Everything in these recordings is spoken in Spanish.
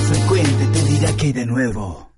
frecuente te dirá que de nuevo.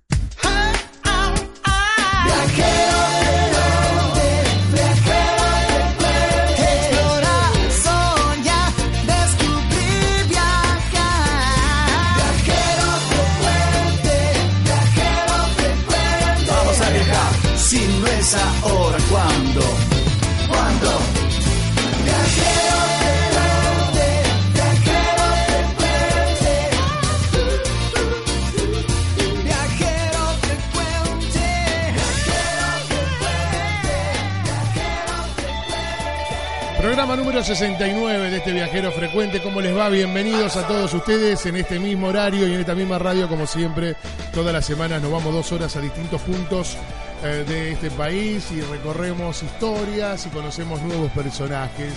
Programa número 69 de este viajero frecuente. ¿Cómo les va? Bienvenidos a todos ustedes en este mismo horario y en esta misma radio, como siempre. Todas las semanas nos vamos dos horas a distintos puntos eh, de este país y recorremos historias y conocemos nuevos personajes.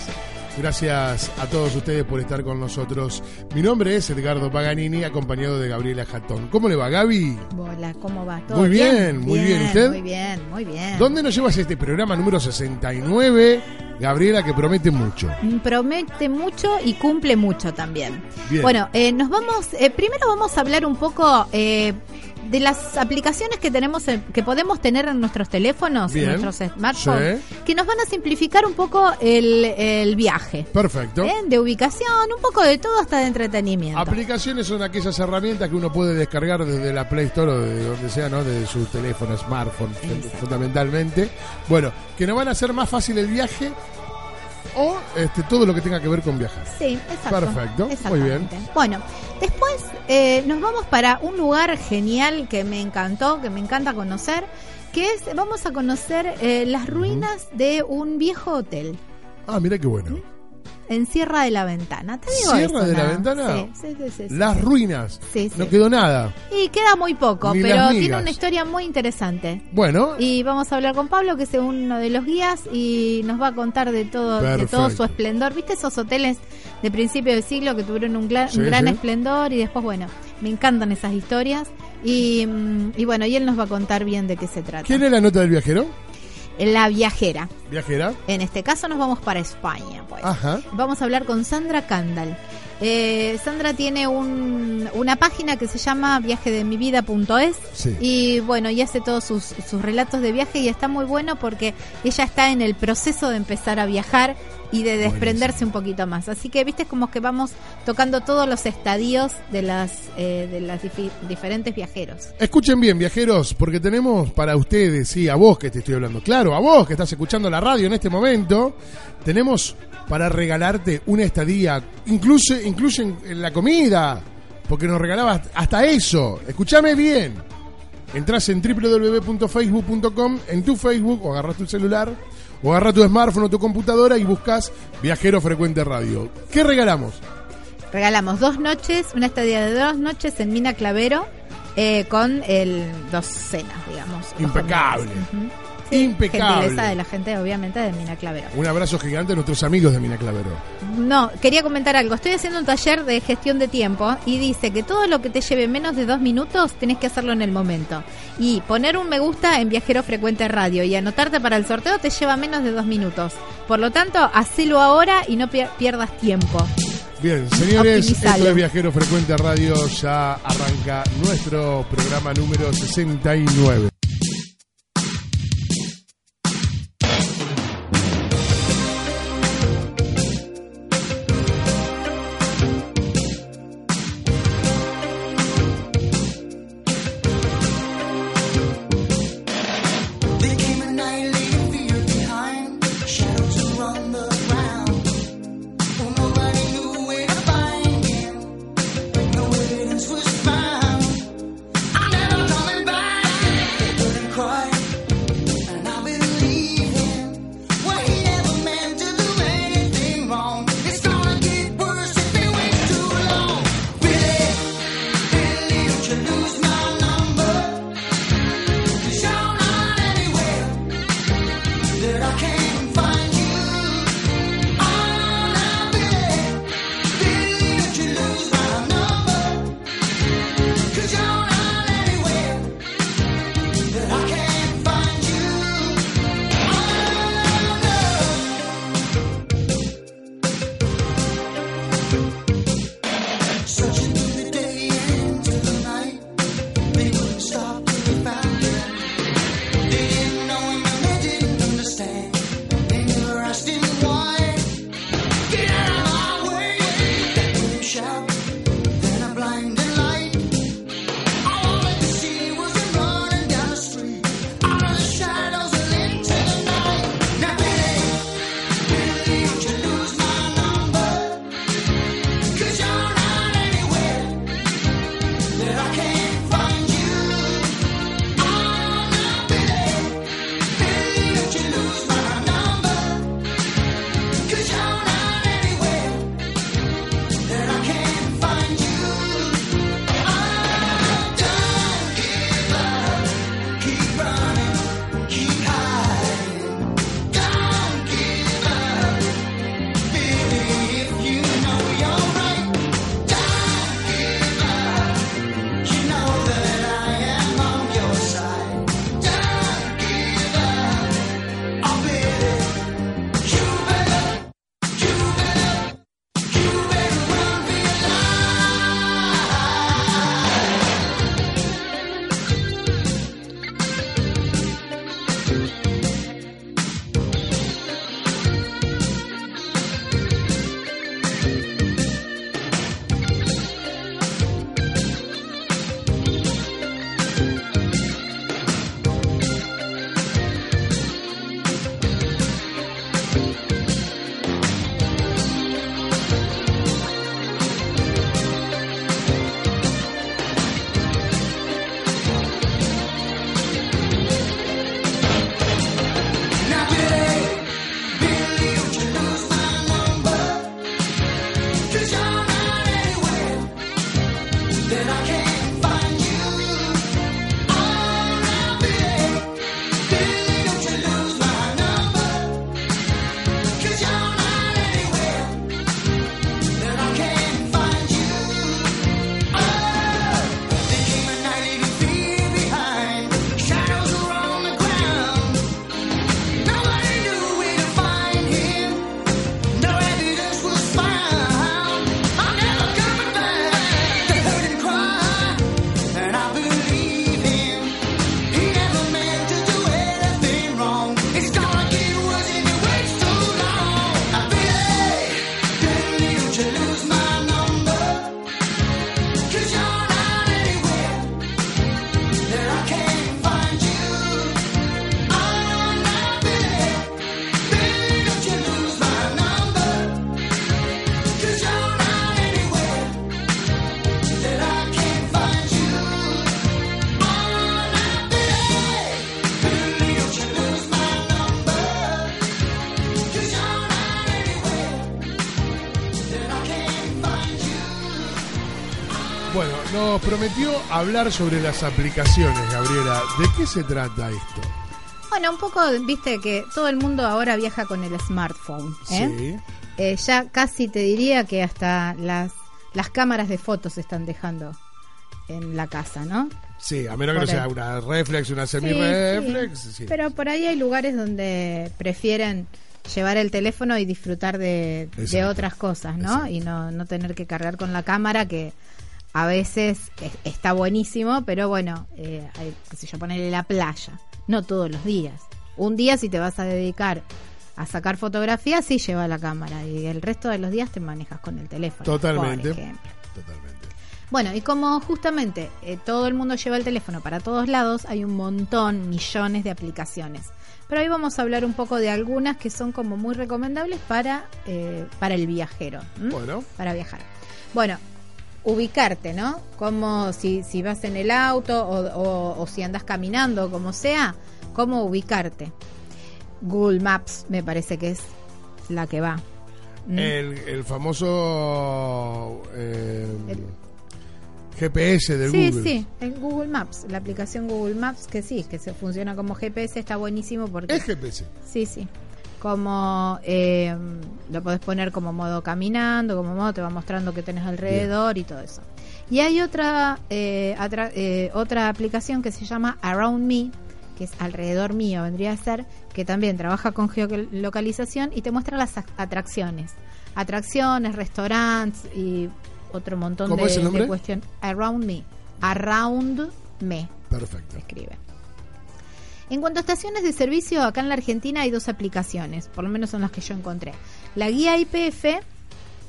Gracias a todos ustedes por estar con nosotros. Mi nombre es Edgardo Paganini, acompañado de Gabriela Jatón. ¿Cómo le va, Gaby? Hola, ¿cómo va? ¿Todo Muy bien, muy bien. ¿Usted? Muy bien, muy bien. ¿Dónde nos llevas este programa número 69? Gabriela, que promete mucho. Promete mucho y cumple mucho también. Bien. Bueno, eh, nos vamos, eh, primero vamos a hablar un poco eh, de las aplicaciones que tenemos, en- que podemos tener en nuestros teléfonos, Bien. en nuestros smartphones, Sí. que nos van a simplificar un poco el, el viaje. Perfecto. ¿eh? De ubicación, un poco de todo hasta de entretenimiento. Aplicaciones son aquellas herramientas que uno puede descargar desde la Play Store o de donde sea, ¿no? Desde su teléfono, smartphone, Exacto. fundamentalmente. Bueno, que nos van a hacer más fácil el viaje o este, todo lo que tenga que ver con viajar. Sí, exacto. Perfecto, muy Exactamente. Bueno, después eh, nos vamos para un lugar genial que me encantó, que me encanta conocer, que es, vamos a conocer eh, las ruinas de un viejo hotel Ah, mira qué bueno. En Sierra de la Ventana. ¿Te digo ¿Sierra eso, de la? Ventana? Sí, sí, sí. Las ruinas. Sí, sí. No quedó nada. Y queda muy poco, Ni pero tiene una historia muy interesante. Bueno, Y vamos a hablar con Pablo, que es uno de los guías, y nos va a contar de todo, de todo su esplendor. ¿Viste esos hoteles de principio del siglo que tuvieron un, Sí, un gran esplendor? Y después, bueno, me encantan esas historias. Y, mm, y bueno, y él nos va a contar bien de qué se trata. ¿quién es la nota del viajero? La viajera. Viajera. En este caso nos vamos para España, pues. Ajá. Vamos a hablar con Sandra Candal. Eh, Sandra tiene un- una página que se llama viajedemivida.es Sí. y bueno, y hace todos sus, sus relatos de viaje y está muy bueno porque ella está en el proceso de empezar a viajar y de desprenderse un poquito más. Así que viste como que vamos tocando todos los estadios de las eh, de las diferentes viajeros. Escuchen bien, viajeros, porque tenemos para ustedes, sí, a vos que te estoy hablando, claro, a vos que estás escuchando la radio en este momento, tenemos para regalarte una estadía. Incluso incluyen la comida, porque nos regalabas hasta eso. Escúchame bien. Entrás en www.facebook.com, en tu Facebook, o agarras tu celular, o agarras tu smartphone o tu computadora y buscas Viajero Frecuente Radio. ¿Qué regalamos? Regalamos dos noches, una estadía de dos noches en Mina Clavero, eh, con el docenas, digamos. Impecable. Impecable. Gentileza de la gente, obviamente, de Mina Clavero. Un abrazo gigante a nuestros amigos de Mina Clavero. No, quería comentar algo. Estoy haciendo un taller de gestión de tiempo y dice que todo lo que te lleve menos de dos minutos tenés que hacerlo en el momento. Y poner un me gusta en Viajero Frecuente Radio y anotarte para el sorteo te lleva menos de dos minutos. Por lo tanto, hacelo ahora y no pierdas tiempo. Bien, señores, esto es Viajero Frecuente Radio. Ya arranca nuestro programa número 69. Hablar sobre las aplicaciones, Gabriela. ¿De qué se trata esto? Bueno, un poco, viste que todo el mundo ahora viaja con el smartphone. ¿eh? Sí. Eh, ya casi te diría que hasta las, las cámaras de fotos se están dejando en la casa, ¿no? Sí, a menos que no sea una reflex, una semi-reflex. sí. sí. Pero por ahí hay lugares donde prefieren llevar el teléfono y disfrutar de, de otras cosas, ¿no? Exacto. Y no, no tener que cargar con la cámara que a veces es- está buenísimo, pero bueno, eh, hay, qué sé yo, ponerle la playa, no todos los días. Un día si te vas a dedicar a sacar fotografías, sí lleva la cámara y el resto de los días te manejas con el teléfono. Totalmente. Por ejemplo. Totalmente. Bueno, y como justamente eh, todo el mundo lleva el teléfono para todos lados, hay un montón, millones de aplicaciones. Pero hoy vamos a hablar un poco de algunas que son como muy recomendables para, eh, para el viajero. ¿m? Bueno. Para viajar. Bueno, ubicarte, ¿no? Como si, si vas en el auto o, o- o si andas caminando, como sea, cómo ubicarte. Google Maps me parece que es la que va. ¿m? El, el famoso eh, El- GPS del sí, Google. sí, en Google Maps, la aplicación Google Maps, que sí, que se funciona como GPS, está buenísimo porque... Es GPS. Sí, sí. Como eh, lo podés poner como modo caminando, como modo te va mostrando que tenés alrededor y todo eso. Y hay otra, eh, atra- eh, otra aplicación que se llama Around Me, que es alrededor mío, vendría a ser, que también trabaja con geolocalización y te muestra las atracciones. Atracciones, restaurantes y otro montón ¿Cómo de, es el nombre? de cuestiones. Around Me. Around Me Perfecto. escribe. En cuanto a estaciones de servicio, acá en la Argentina hay dos aplicaciones, por lo menos son las que yo encontré. La guía IPF,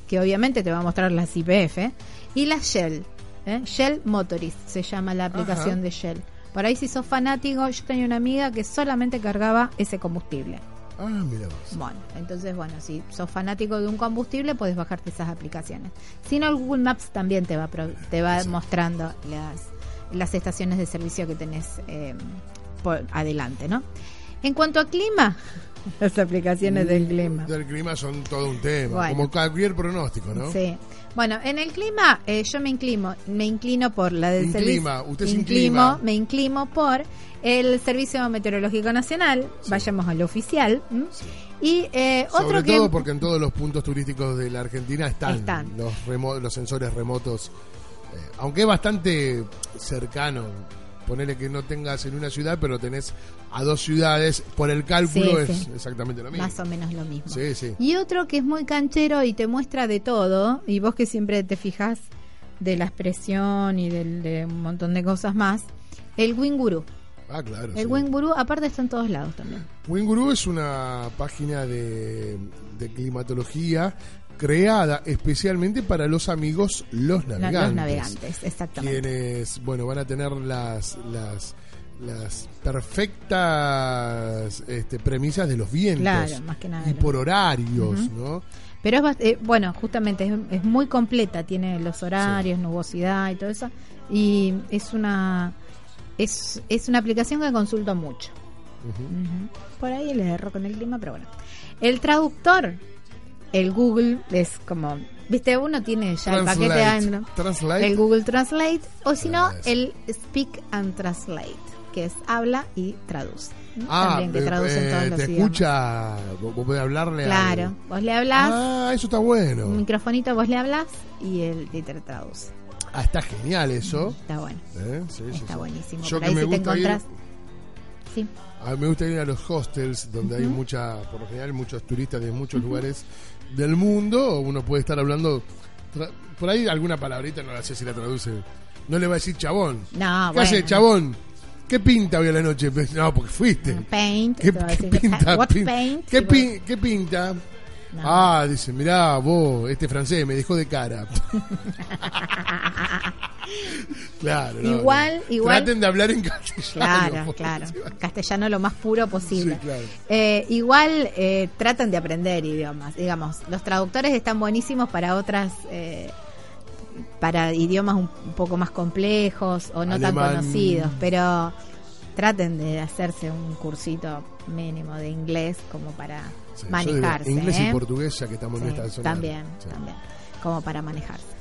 que obviamente te va a mostrar las IPF, y la Shell. ¿eh? Shell Motorist se llama la aplicación Ajá. de Shell. Por ahí si sos fanático, yo tenía una amiga que solamente cargaba ese combustible. Ah, mira vos. Bueno, entonces, bueno, si sos fanático de un combustible, puedes bajarte esas aplicaciones. Si no, el Google Maps también te va, pro- te va Exacto. mostrando las, las estaciones de servicio que tenés eh, por adelante, ¿no? En cuanto a clima, las aplicaciones del clima. Del clima son todo un tema, Bueno. como cualquier pronóstico, ¿no? Sí. Bueno, en el clima eh, yo me inclino, me inclino por la del servicio. usted se inclima. Me inclino por el Servicio Meteorológico Nacional. Vayamos al oficial. ¿m? Y eh, Sobre otro que todo porque en todos los puntos turísticos de la Argentina están, Están. Los, remo- los sensores remotos. eh, aunque es bastante cercano, ponele que no tengas en una ciudad, pero tenés a dos ciudades, por el cálculo Sí, es sí. exactamente lo mismo. Más o menos lo mismo. Sí, sí. Y otro que es muy canchero y te muestra de todo, y vos que siempre te fijas de la expresión y del- de un montón de cosas más, el Winguru. Ah, claro. El sí. Winguru, aparte, está en todos lados también. Winguru es una página de, de climatología creada especialmente para los amigos los navegantes. Los navegantes, exactamente. quienes bueno van a tener las las las perfectas este, premisas de los vientos Claro, más que nada y por horarios no Pero es, eh, bueno, justamente es, es muy completa, tiene los horarios, nubosidad y todo eso. Y es una es, es una aplicación que consulto mucho. Ujú. Por ahí le erro con el clima, pero bueno. El traductor, el Google, es como, viste, uno tiene ya el paquete Translate. adentro. Translate. El Google Translate, o si no, el Speak and Translate, que es habla y traduce. ¿no? ah También que eh, traduce en eh, todos los te idiomas. escucha vos podés hablarle al- Claro, vos le hablas, ah eso está bueno un microfonito vos le hablas y él te traduce. ah está genial eso Está bueno, ¿eh? Sí, está sí. buenísimo. yo Por que ahí me si te gusta ir encontrás. Sí, A mí me gusta ir a los hostels donde hay mucha, por lo general, muchos turistas de muchos lugares del mundo. Uno puede estar hablando, por ahí alguna palabrita, no la sé si la traduce. No le va a decir chabón. no, ¿Qué bueno. hace chabón? ¿Qué pinta hoy a la noche? Pues, No, porque fuiste. Paint. ¿Qué, qué pinta? What Pin- paint? ¿Qué, pin- pinta? No. Ah, dice, mirá, vos, este francés me dejó de cara. claro. no, Igual- no. igual- Traten de hablar en castellano. Claro, claro. Castellano lo más puro posible. Sí, claro. Eh, igual eh, tratan de aprender idiomas. Digamos, los traductores están buenísimos para otras, eh, para idiomas un, un poco más complejos o no tan conocidos, pero traten de hacerse un cursito mínimo de inglés como para Sí, manejarse. Inglés ¿eh? y portugués, ya que estamos en esta zona. también, también, como para manejarse.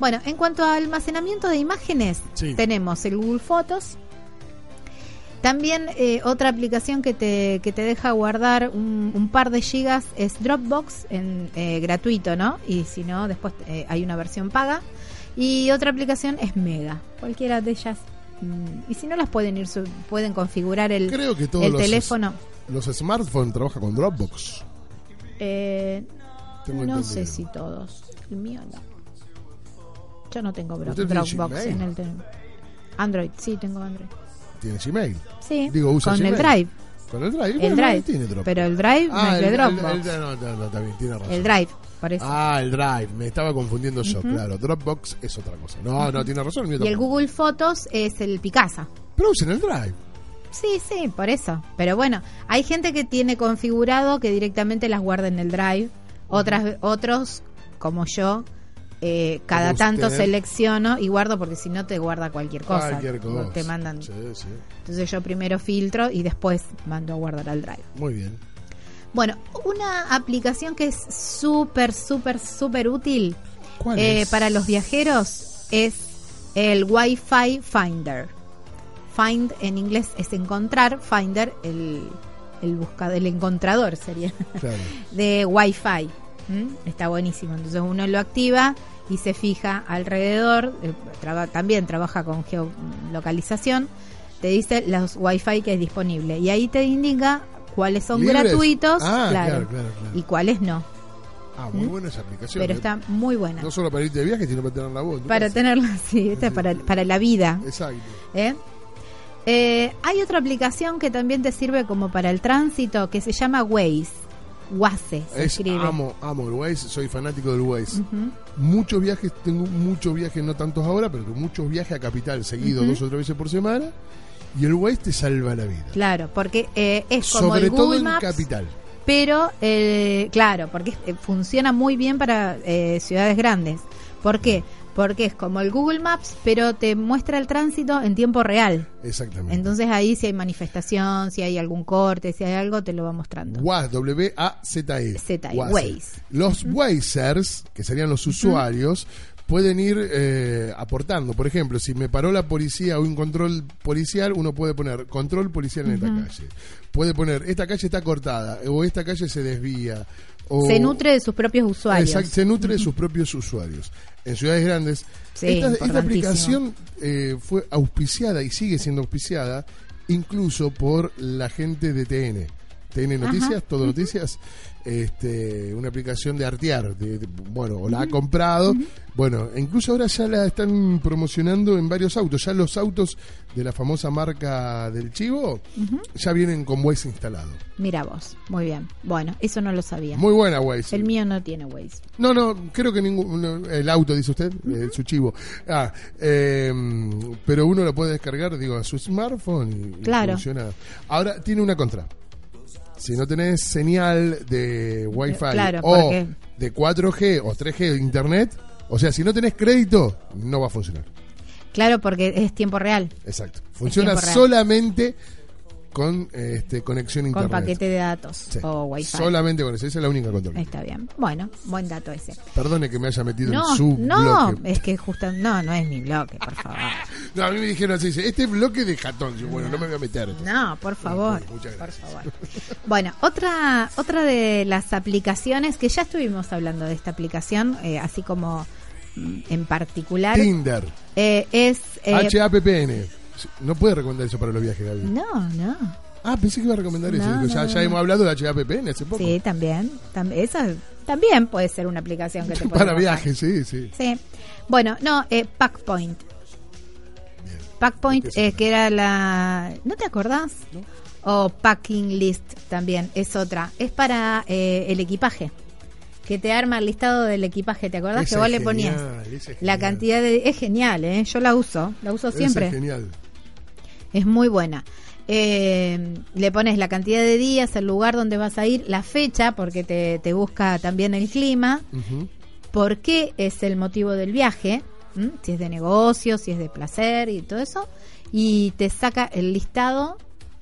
Bueno, en cuanto a almacenamiento de imágenes, Sí. tenemos el Google Fotos. También eh, otra aplicación que te, que te deja guardar un, un par de gigas es Dropbox, en, eh, gratuito, ¿no? Y si no, después eh, hay una versión paga. Y otra aplicación es Mega. Cualquiera de ellas. mm, y si no las pueden ir, su- pueden configurar el, Creo que todos el los, teléfono. los smartphones trabajan con Dropbox. Eh, no entendido. sé si todos. El mío no. Yo no tengo Dro- ¿Usted tiene Dropbox en el. Android, sí, tengo Android. Tiene Gmail. Sí, Digo, usa con el. Drive. Con el Drive. El Bueno, Drive. tiene Dropbox. Pero el Drive no ah, es de Dropbox. el- el- no, no, no, está bien, tiene razón. El Drive, por eso. Ah, el Drive. Me estaba confundiendo yo, claro. Dropbox es otra cosa. No, no, tiene razón. el mío y el. Google Fotos es el Picasa. Pero usen el Drive. Sí, sí, por eso. Pero bueno, hay gente que tiene configurado que directamente las guarda en el Drive. Otras, otros, como yo, eh, cada tanto selecciono y guardo porque si no te guarda cualquier cosa. Cualquier cosa. Te mandan. Sí, sí. Entonces yo primero filtro y después mando a guardar al Drive. Muy bien. Bueno, una aplicación que es súper, súper, súper útil ¿Cuál eh, es? para los viajeros es el Wi-Fi Finder. Find en inglés es encontrar, Finder el, el buscador, el encontrador sería Claro. de Wi-Fi. ¿M? Está buenísimo. Entonces uno lo activa y se fija alrededor. eh, traba- también trabaja con geolocalización. Te dice los Wi-Fi que es disponible y ahí te indica cuáles son ¿Libres? gratuitos, Ah, claro, claro, claro, claro. y cuáles no. Ah, muy buena esa aplicación. Pero ¿eh? está muy buena. No solo para irte de viaje, sino para tener la voz. Para casa. tenerla así, esta es para, para la vida. Exacto. ¿eh? Eh, hay otra aplicación que también te sirve como para el tránsito que se llama Waze. Waze se Es, escribe. amo, amo el Waze, soy fanático del Waze. Muchos viajes, tengo muchos viajes, no tantos ahora, pero muchos viajes a Capital seguidos, dos o tres veces por semana. Y el Waze te salva la vida. Claro, porque eh, es como Sobre el todo en Capital. pero eh, claro, porque eh, funciona muy bien para eh, ciudades grandes. ¿Por qué? Porque es como el Google Maps, pero te muestra el tránsito en tiempo real. Exactamente. Entonces ahí si hay manifestación, si hay algún corte, si hay algo, te lo va mostrando. Waze, W-A-Z-E. Z-E, Waze. Waze. Los Wazers, que serían los usuarios, pueden ir eh, aportando. Por ejemplo, si me paró la policía o un control policial, uno puede poner control policial en esta calle. Puede poner, esta calle está cortada, o esta calle se desvía. O, Se nutre de sus propios usuarios. Exacto, se nutre de sus propios usuarios. En ciudades grandes, Sí, esta, esta aplicación eh, fue auspiciada y sigue siendo auspiciada incluso por la gente de TN. TN Noticias, Todo Noticias, este, una aplicación de Artear, de- de- bueno, o la ha comprado, bueno, incluso ahora ya la están promocionando en varios autos, ya los autos de la famosa marca del Chivo ya vienen con Waze instalado. Mira vos, muy bien. Bueno, eso no lo sabía. Muy buena Waze. El mío no tiene Waze. No, no, creo que ningún. no, el auto, dice usted, eh, su chivo. Ah, eh, pero uno lo puede descargar, digo, a su smartphone y, y Claro. funciona. Ahora, tiene una contra. Si no tenés señal de Wi-Fi Claro, o de 4G o 3G de Internet, o sea, si no tenés crédito, no va a funcionar. Claro, porque es tiempo real, Exacto. Funciona real. Con este, conexión con Internet. paquete de datos Sí. o Wi-Fi. Solamente con eso, esa es la única control. Está bien. Bueno, buen dato ese. Perdone que me haya metido No, en su no, bloque. es que justo no, no es mi bloque, por favor. No, a mí me dijeron así, este bloque de jatón. Yo, bueno, no me voy a meter. No, por favor. Muchas Por gracias. favor. Bueno, otra otra de las aplicaciones que ya estuvimos hablando de esta aplicación, eh, así como mm, en particular, Tinder, eh, es eh, HAPPN. No puede recomendar eso para los viajes, Gaby. no, no. Ah, pensé que iba a recomendar eso. No, ya, hemos hablado de HAPPN hace poco. Sí, también, tam- esa también puede ser una aplicación que te puede para viajes, sí, sí. Sí. Bueno, no, eh, Packpoint. Bien. Packpoint, ¿De qué se eh, que era la... ¿No te acordás? O Packing List también, es otra. Es para eh, el equipaje. Que te arma el listado del equipaje, ¿te acordás? Esa que vos le ponías genial, la cantidad de... Es genial, ¿eh? Yo la uso, la uso Esa siempre. Es genial. Es muy buena. Eh, le pones la cantidad de días, el lugar donde vas a ir, la fecha, porque te, te busca también el clima, Ujú. por qué es el motivo del viaje, ¿m? si es de negocio, si es de placer y todo eso, y te saca el listado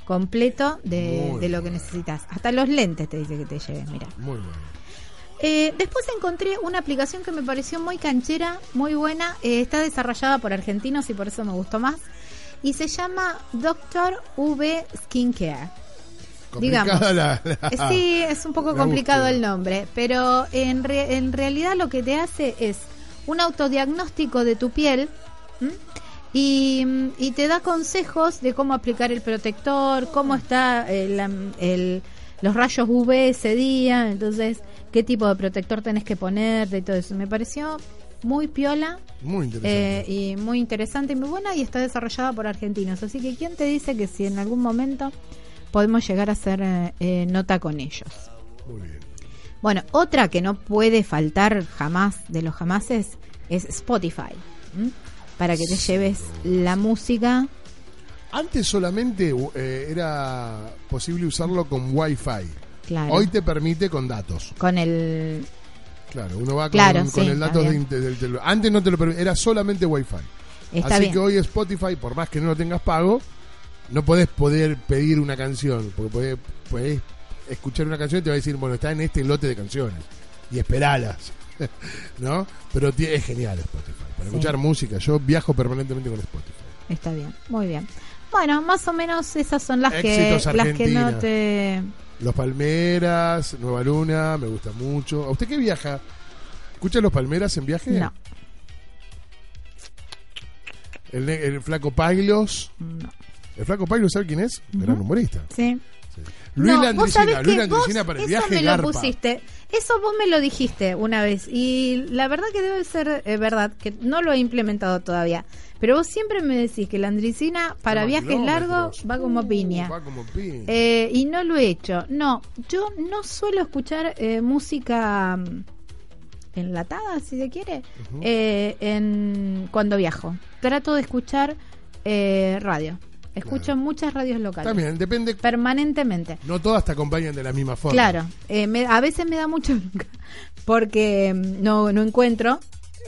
completo de, lo que necesitas. Hasta los lentes te dice que te lleves, mira. Muy bueno. Eh, después encontré una aplicación que me pareció muy canchera, muy buena. eh, está desarrollada por argentinos y por eso me gustó más. Y se llama Doctor V Skincare. Digamos. La- la- Eh, Sí, es un poco complicado búsqueda. el nombre, pero en, re- en realidad lo que te hace es un autodiagnóstico de tu piel ¿m? y, mm, y te da consejos de cómo aplicar el protector, cómo está el, am- el- los rayos UV ese día, entonces qué tipo de protector tenés que ponerte y todo eso. Me pareció muy piola Muy interesante. eh, y muy interesante y muy buena y está desarrollada por argentinos. Así que, ¿quién te dice que si en algún momento podemos llegar a hacer eh, eh, nota con ellos? Muy bien. Bueno, otra que no puede faltar jamás de los jamases es Spotify. ¿m? Para que te lleves la música. Antes solamente eh, era posible usarlo con Wi-Fi. Claro. Hoy te permite con datos. Con el. Claro, uno va con, Claro, con sí, el está de, del Antes no te lo permitía, era solamente Wi-Fi. Está Así bien. que hoy Spotify, por más que no lo tengas pago, no podés poder pedir una canción, porque podés, podés escuchar una canción y te va a decir, bueno, está en este lote de canciones y esperalas, ¿no? Pero es genial Spotify. Para Sí. escuchar música, yo viajo permanentemente con Spotify. Está bien, muy bien. Bueno, más o menos esas son las que, las que no te. Los Palmeras, Nueva Luna, me gusta mucho. ¿A usted qué viaja? ¿Escucha los Palmeras en viaje? No, El, flaco Pailos. no. El flaco Pailos, ¿sabe quién es? Gran humorista. Sí. Luis No, vos Landricina, sabés Luis que Landricina vos para el eso viaje me lo garpa. pusiste. Eso vos me lo dijiste una vez y la verdad que debe ser eh, verdad que no lo he implementado todavía. Pero vos siempre me decís que la andricina para viajes largos va como Uh, piña. Va como piña. Eh, y no lo he hecho. No, yo no suelo escuchar eh, música mm, enlatada, si se quiere, eh, en, cuando viajo. Trato de escuchar eh, radio. Escucho Claro. muchas radios locales. También, depende. Permanentemente. No todas te acompañan de la misma forma. Claro, eh, me- a veces me da mucho porque mm, no, no encuentro.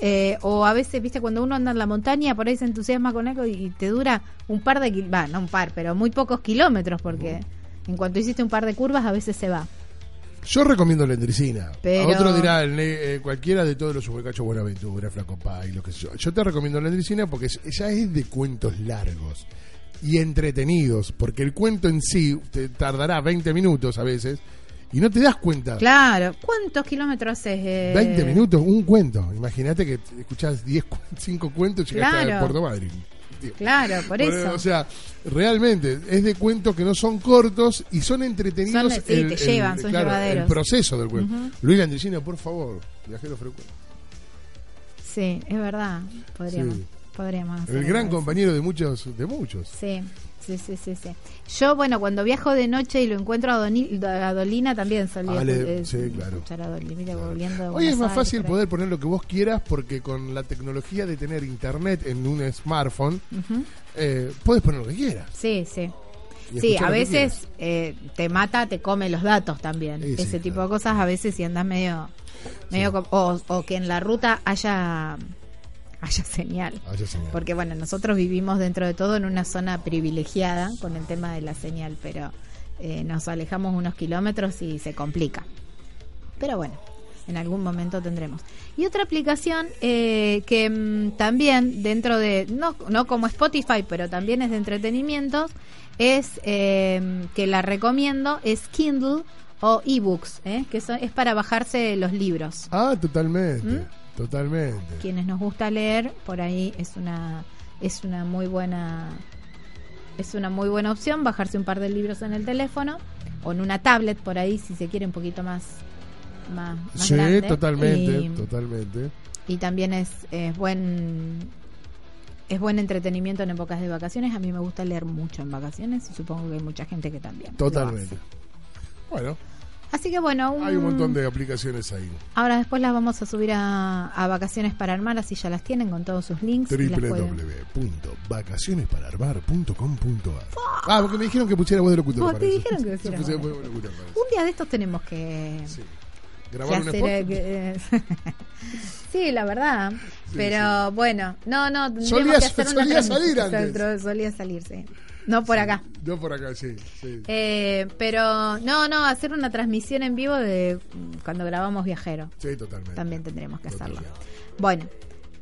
eh, o a veces, viste, cuando uno anda en la montaña, por ahí se entusiasma con algo y te dura un par de kilómetros, va, no un par, pero muy pocos kilómetros, porque en cuanto hiciste un par de curvas, a veces se va. Yo recomiendo la endricina. Pero- Otro dirá el eh, cualquiera de todos los supercachos Buenaventura, Flaco Pai, lo que sé yo. Yo te recomiendo la endricina porque es- ya es de cuentos largos y entretenidos. Porque el cuento en sí te tardará 20 minutos a veces y no te das cuenta. Claro, ¿cuántos kilómetros haces? eh? 20 minutos, un cuento. Imagínate que escuchás 10, 5 cuentos y llegaste a Claro. Puerto Madryn. Tío. Claro, por eso. O sea, realmente es de cuentos que no son cortos y son entretenidos. Son- sí, te llevan, son claro, llevaderos. El proceso del cuento. Luis Landricina, por favor, viajero frecuente. Sí, es verdad. Podríamos, Sí. Podríamos hacer El gran algo así. compañero de muchos, de muchos. Sí, sí, sí, sí, sí. Yo, bueno, cuando viajo de noche y lo encuentro a, Doni- a Dolina, también solía Ah, le- escu- eh, sí, claro. escuchar a Dolina, Hoy es más fácil poder poner lo que vos quieras porque con la tecnología de tener internet en un smartphone, eh, puedes poner lo que quieras. Sí, sí. Sí, a veces eh, te mata, te come los datos también. Sí, sí, Ese tipo claro. de cosas, a veces si andas medio... medio o, o que en la ruta haya haya señal. Ah, ya señal. Porque bueno, nosotros vivimos dentro de todo en una zona privilegiada con el tema de la señal, pero eh, nos alejamos unos kilómetros y se complica. Pero bueno, en algún momento tendremos. Y otra aplicación eh, que mm, también dentro de, no, no como Spotify, pero también es de entretenimientos, es eh, que la recomiendo, es Kindle o eBooks, ¿eh? que son- es para bajarse los libros Ah, totalmente. ¿Mm? Totalmente. quienes nos gusta leer por ahí es una es una muy buena es una muy buena opción bajarse un par de libros en el teléfono o en una tablet por ahí si se quiere un poquito más más, más Sí, grande. totalmente, y, totalmente. y también es, es buen es buen entretenimiento en épocas de vacaciones a mí me gusta leer mucho en vacaciones y supongo que hay mucha gente que también Totalmente. Bueno, así que bueno hay un un- montón de aplicaciones ahí. ahora después las vamos a subir a, a vacaciones para armar así ya las tienen con todos sus links www.vacacionespararmar.com.ar Ah, porque me dijeron que pusiera voz de locutor. Te dijeron que pusiera voz de- locutor. Un día de estos tenemos que, Sí. ¿Grabar un que- sí, la verdad. Pero bueno, no, no, Solía- que hacer una solía salir antes. Solía salir, sí. No por acá. No por acá, sí. sí. Eh, pero no, no, hacer una transmisión en vivo de cuando grabamos Viajero. Sí, totalmente. También tendremos que hacerlo. Bueno,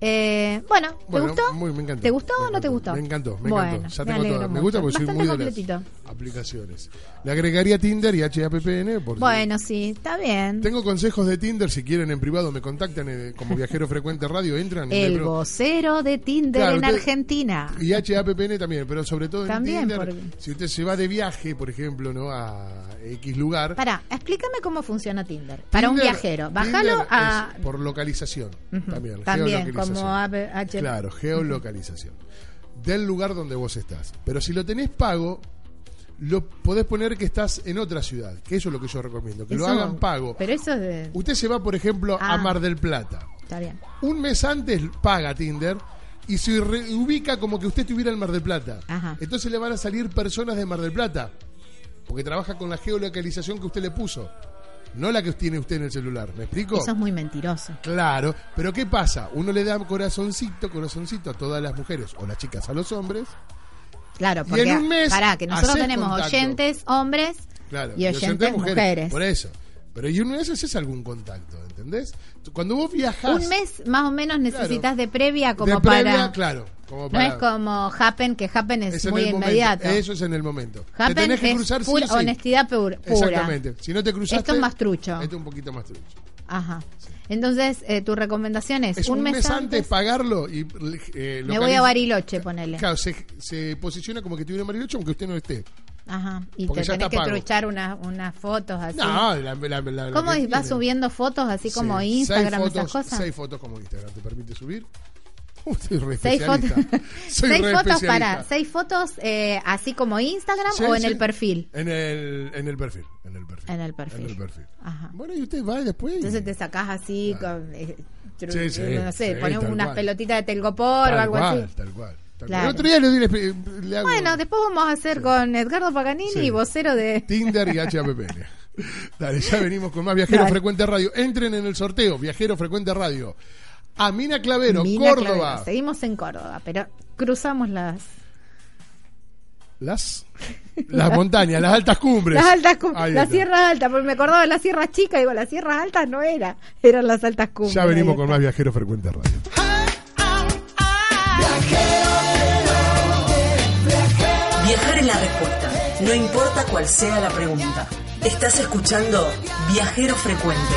eh, bueno, ¿te Bueno, gustó? muy- me encantó. ¿Te gustó o no te gustó? Me encantó, me bueno, encantó. Ya me tengo todo. Me gusta porque soy Bastante muy de las completito. aplicaciones. Le agregaría Tinder y HAPPN. Por si- Bueno, sí, está bien. Tengo consejos de Tinder. Si quieren en privado, me contactan eh, como viajero frecuente radio. Entran. me El vocero de Tinder Claro, en usted- Argentina. Y HAPPN también, pero sobre todo en También, Tinder. porque- Si usted se va de viaje, por ejemplo, no a X lugar. Pará, explícame cómo funciona Tinder. Para un viajero. Bájalo a. por localización. Ujú, También, También, geolocalización. Como. Claro, geolocalización. Del lugar donde vos estás. Pero si lo tenés pago, lo podés poner que estás en otra ciudad. Que eso es lo que yo recomiendo. Que lo hagan pago. Pero eso es de. Usted se va, por ejemplo, a Ah. Mar del Plata. Está bien. Un mes antes paga Tinder y se ubica como que usted estuviera en Mar del Plata. Ajá. Entonces le van a salir personas de Mar del Plata. Porque trabaja con la geolocalización que usted le puso. No la que tiene usted en el celular. ¿Me explico? Eso es muy mentiroso. Claro, pero ¿qué pasa? Uno le da corazoncito, corazoncito a todas las mujeres o las chicas a los hombres. Claro, Y porque. en un mes pará, que nosotros tenemos contacto. oyentes hombres Claro, y oyentes mujeres. Por eso. Pero y un mes haces algún contacto, ¿entendés? Cuando vos viajás. Un mes más o menos necesitas Claro. de previa como de previa, para. claro. Como No es como Happen, que Happen es, muy momento. inmediato. Eso es en el momento. Te Happen tenés que es cruzar pura sí. honestidad pura. Exactamente. Si no te cruzaste. Esto es más trucho. Esto es un poquito más trucho. Ajá. Entonces, eh, tu recomendación es, Es un, mes, antes. pagarlo y. eh, me voy a Bariloche, ponele. Claro, se, se posiciona como que estuviera en Bariloche aunque usted no esté. Ajá. Y Porque te tenés que truchar unas unas fotos así. No, la, la, ¿Cómo vas tiene. subiendo fotos así como Sí, Instagram, fotos, esas cosas? Seis fotos como Instagram, ¿te permite subir? Soy re Seis. Soy seis re fotos para, seis fotos eh, así como Instagram Sí, o en sí. el perfil. En el, en el perfil. En el perfil. En el perfil. En el perfil. Ajá. Bueno, y usted va y después. Entonces te sacás así con, eh, Sí, sí, no sé, pones unas cual. pelotitas de telgopor o tal algo cual, así. Tal cual. Claro. El otro día le, di- le, hago Bueno, después vamos a hacer con Edgardo Paganini, Sí. vocero de... Tinder y HAPPN. Dale, ya venimos con más Viajero Dale. Frecuente Radio. Entren en el sorteo, Viajero Frecuente Radio. Amina Clavero, Mina Córdoba. Clavero. Seguimos en Córdoba, pero cruzamos las... Las, las montañas, las altas cumbres. Las altas cum- Ahí las está. sierras altas, porque me acordaba de las sierras chicas, digo, las sierras altas no era, eran las altas cumbres. Ya venimos con más Viajero Frecuente Radio. Viajar es la respuesta, no importa cuál sea la pregunta. Estás escuchando Viajero Frecuente.